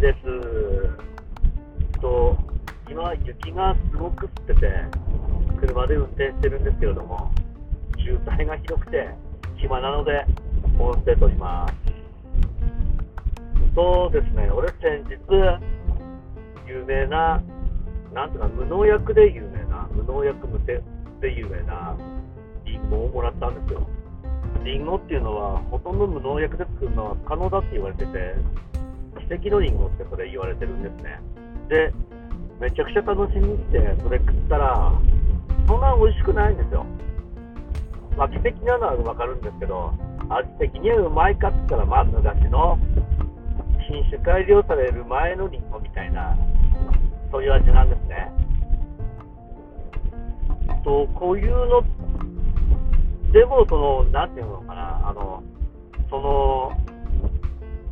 です。と、今、雪がすごく降ってて、車で運転してるんですけれども、渋滞がひどくて、暇なので、音声撮ります。そうですね、俺先日、有名な、なんていうか、無農薬で有名な、無農薬無手で有名なリンゴをもらったんですよ。リンゴっていうのは、ほとんど無農薬で作るのは可能だって言われてて、奇跡のリンゴってそれ言われてるんですね。で、めちゃくちゃ楽しみにして、それ食ったら、そんな美味しくないんですよ。まあ、奇跡なのはわかるんですけど、味的にはうまいかって言ったら、まあ、昔の品種改良される前のリンゴみたいな、そういう味なんですね。と、こういうの、でも、その、なんていうのかな、あの、その、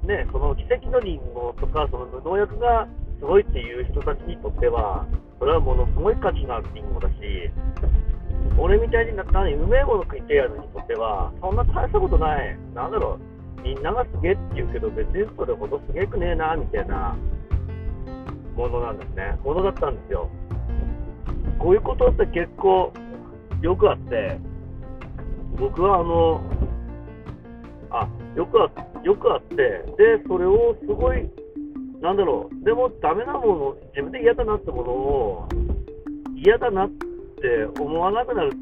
ね、その奇跡のリンゴとか、その無農薬がすごいっていう人たちにとっては、それはものすごい価値のあるリンゴだし、俺みたいになったうめえもの食いてえやつにとっては、そんな大したことない、なんだろう、みんながすげえって言うけど、別にそれほどすげえくねえな、みたいなものなんですね、ものだったんですよ。こういうことって結構よくあって、僕はあの、あ、よくあよくあって、で、それをすごい、なんだろう、でもダメなもの、自分で嫌だなってものを、嫌だなって思わなくなる、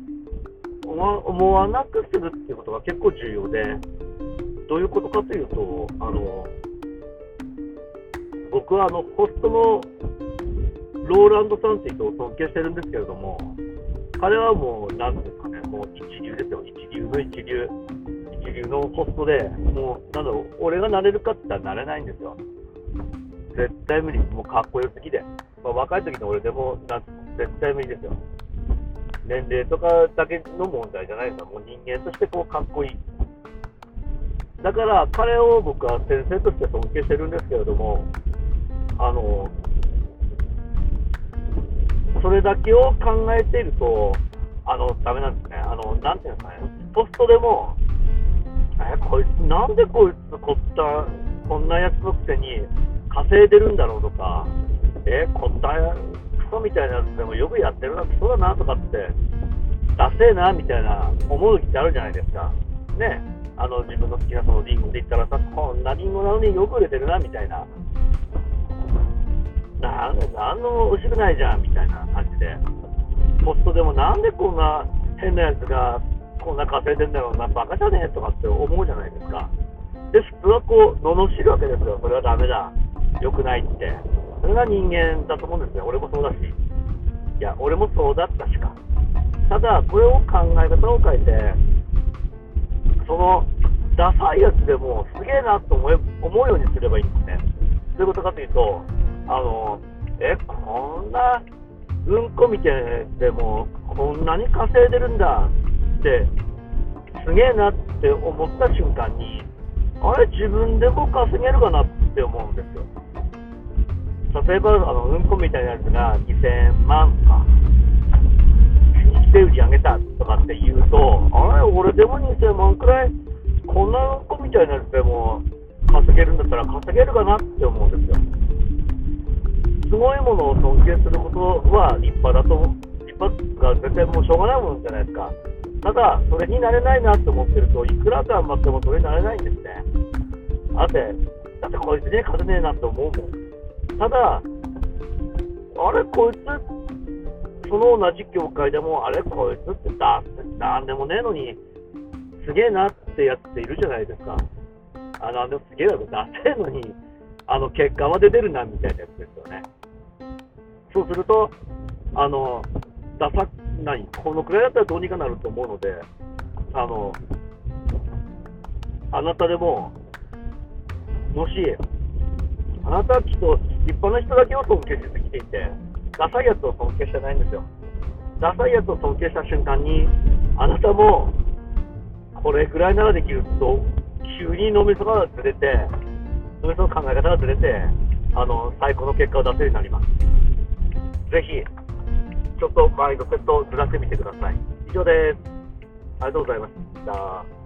思わ思わなくするっていうことが結構重要で、どういうことかというと、あの、僕はあの、ホストのローランドさんっていう人を尊敬してるんですけれども、彼はもう、なんですかね、もう一流ですよ、一流の一流。一流のホストで、もう、なんだろう、俺がなれるかって言ったらなれないんですよ。絶対無理、もうかっこよすぎて。まあ、若い時の俺でもな、絶対無理ですよ。年齢とかだけの問題じゃないですよ。もう人間としてこうかっこいい。だから彼を僕は先生として尊敬してるんですけれども、あの、それだけを考えていると、あの、ダメなんですね。あの、なんていうんですかね、ポストでも、なんでこいつ、こった、こんなやつのくせに稼いでるんだろうとか、え、こったクソみたいなやつでもよくやってるな、クソだなとかって、ダセえな、みたいな思う時ってあるじゃないですか。ね。あの、自分の好きなそのリンゴで言ったらさ、こんなリンゴなのによく売れてるな、みたいな。なんの美味しくないじゃんみたいな感じで、ポストでもなんでこんな変なやつがこんな稼いでんだろうな、バカじゃねえとかって思うじゃないですか。で、普通はこう、罵るわけですよ、それはダメだ、良くないって。それが人間だと思うんですよ、俺もそうだし。いや、俺もそうだったしか。ただ、これを考え方を変えて、その、ダサいやつでもすげえなと思え思うようにすればいいんですね。どういうことかというと、あの、え、こんなうんこみたいなやつでも、こんなに稼いでるんだって、すげえなって思った瞬間に、あれ、自分でも稼げるかなって思うんですよ。例えば、あのうんこみたいなやつが2000万か、で売り上げたとかって言うと、あれ、俺でも2000万くらい、こんなうんこみたいなやつでも稼げるんだったら稼げるかなって思うんですよ。すごいものを尊敬することは立派だと、が全然もうしょうがないものじゃないですか。ただ、それになれないなって思ってると、いくら頑張ってもそれになれないんですね。だって、だってこいつに勝てねえなって思うもん。ただ、あれ、こいつ、その同じ業界でも、あれ、こいつってだ、なんでもねえのに、すげえなってやっているじゃないですか。あ、なんでもすげえだろ、ダセえのに、あの、結果まで出るな、みたいなやつですよね。そうすると、あの、ダサ、何、このくらいだったらどうにかなると思うので、あの、あなたでも、もし、あなたはきっと立派な人だけを尊敬してきていて、ダサいやつを尊敬してないんですよ。ダサいやつを尊敬した瞬間に、あなたも、これくらいならできると、急に脳みそがずれて、脳みその考え方がずれて、あの、最高の結果を出せるようになります。ぜひ、ちょっとマインドセットをずらしてみてください。以上です。ありがとうございました。